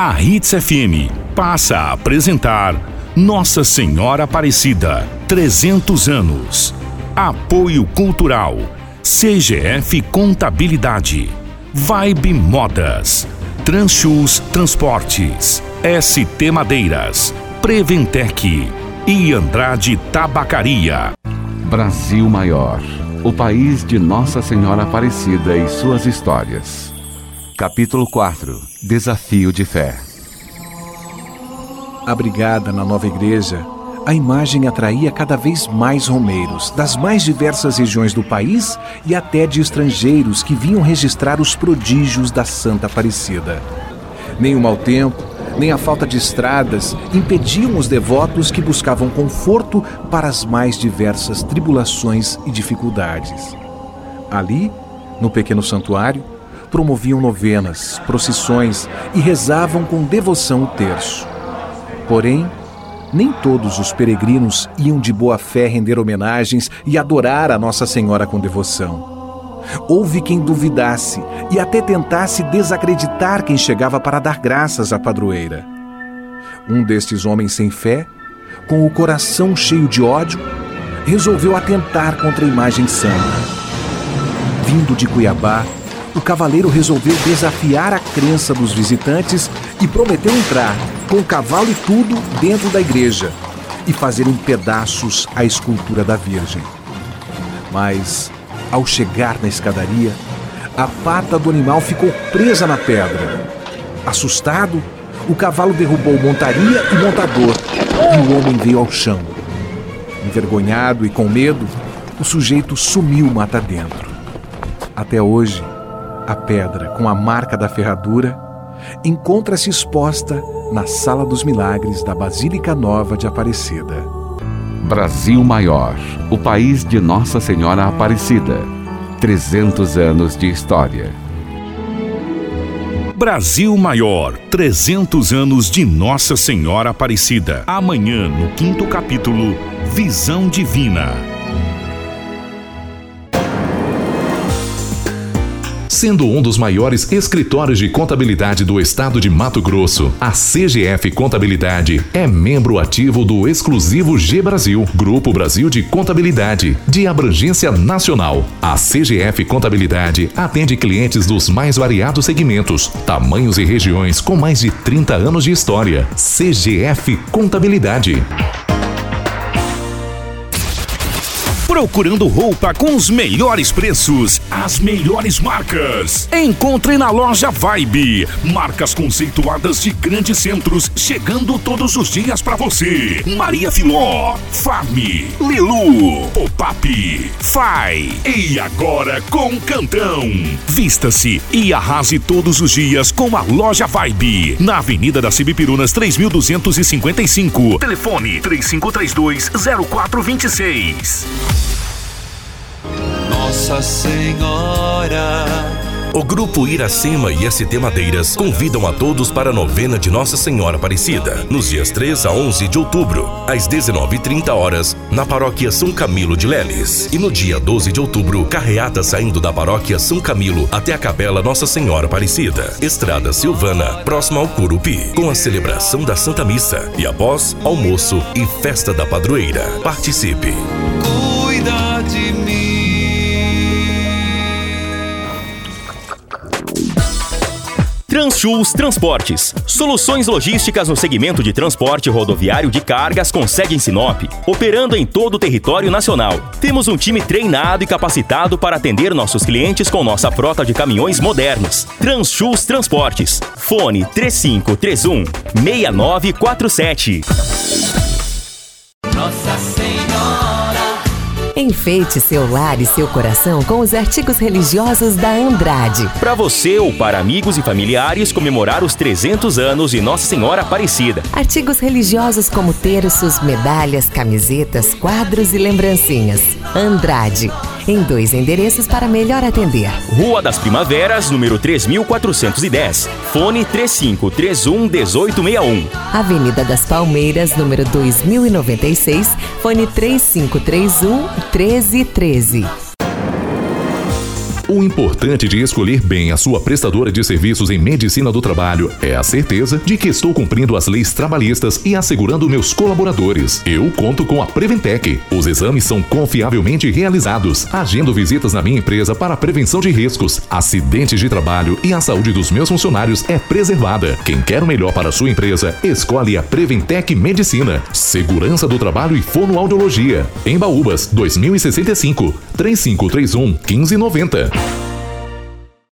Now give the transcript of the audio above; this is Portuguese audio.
A Hits FM passa a apresentar Nossa Senhora Aparecida, 300 anos. Apoio Cultural, CGF Contabilidade, Vibe Modas, Transchus Transportes, ST Madeiras, Preventec e Andrade Tabacaria. Brasil Maior, o país de Nossa Senhora Aparecida e suas histórias. Capítulo 4 Desafio de Fé Abrigada na nova igreja, a imagem atraía cada vez mais romeiros das mais diversas regiões do país e até de estrangeiros que vinham registrar os prodígios da Santa Aparecida. Nem o mau tempo, nem a falta de estradas impediam os devotos que buscavam conforto para as mais diversas tribulações e dificuldades. Ali, no pequeno santuário, promoviam novenas, procissões e rezavam com devoção o terço. Porém, nem todos os peregrinos iam de boa fé render homenagens e adorar a Nossa Senhora com devoção. Houve quem duvidasse e até tentasse desacreditar quem chegava para dar graças à padroeira. Um destes homens sem fé, com o coração cheio de ódio, resolveu atentar contra a imagem santa. Vindo de Cuiabá, o cavaleiro resolveu desafiar a crença dos visitantes e prometeu entrar, com cavalo e tudo, dentro da igreja e fazer em pedaços a escultura da Virgem. Mas, ao chegar na escadaria, a pata do animal ficou presa na pedra. Assustado, o cavalo derrubou montaria e montador e o homem veio ao chão. Envergonhado e com medo, o sujeito sumiu mata dentro. Até hoje, a pedra com a marca da ferradura encontra-se exposta na Sala dos Milagres da Basílica Nova de Aparecida. Brasil Maior, o país de Nossa Senhora Aparecida. 300 anos de história. Brasil Maior, 300 anos de Nossa Senhora Aparecida. Amanhã, no quinto capítulo, Visão Divina. Sendo um dos maiores escritórios de contabilidade do estado de Mato Grosso, a CGF Contabilidade é membro ativo do exclusivo G Brasil, Grupo Brasil de Contabilidade, de abrangência nacional. A CGF Contabilidade atende clientes dos mais variados segmentos, tamanhos e regiões com mais de 30 anos de história. CGF Contabilidade. Procurando roupa com os melhores preços, as melhores marcas. Encontre na loja Vibe. Marcas conceituadas de grandes centros, chegando todos os dias para você. Maria Filó, Farm, Lilu, Pop-up, Fai. E agora com Cantão. Vista-se e arrase todos os dias com a loja Vibe. Na Avenida das Cibipirunas 3255. Telefone 3532 0426. Nossa Senhora. O Grupo Iracema e ST Madeiras convidam a todos para a novena de Nossa Senhora Aparecida, nos dias 3 a 11 de outubro, às 19h30 horas, na Paróquia São Camilo de Leles. E no dia 12 de outubro, carreata saindo da Paróquia São Camilo até a Capela Nossa Senhora Aparecida, Estrada Silvana, próxima ao Curupi, com a celebração da Santa Missa e após almoço e festa da padroeira. Participe! Transchus Transportes. Soluções logísticas no segmento de transporte rodoviário de cargas com sede em Sinop, operando em todo o território nacional. Temos um time treinado e capacitado para atender nossos clientes com nossa frota de caminhões modernos. Transchus Transportes. Fone 3531 6947. Enfeite seu lar e seu coração com os artigos religiosos da Andrade. Para você ou para amigos e familiares comemorar os 300 anos de Nossa Senhora Aparecida. Artigos religiosos como terços, medalhas, camisetas, quadros e lembrancinhas. Andrade. Em dois endereços para melhor atender. Rua das Primaveras, número 3410. Fone 3531 1861. Avenida das Palmeiras, número 2096. Fone 3531 1313. O importante de escolher bem a sua prestadora de serviços em medicina do trabalho é a certeza de que estou cumprindo as leis trabalhistas e assegurando meus colaboradores. Eu conto com a Preventec. Os exames são confiavelmente realizados. Agendo visitas na minha empresa para prevenção de riscos, acidentes de trabalho e a saúde dos meus funcionários é preservada. Quem quer o melhor para a sua empresa, escolhe a Preventec Medicina. Segurança do trabalho e fonoaudiologia. Em Baúbas, 2065, 3531 1590.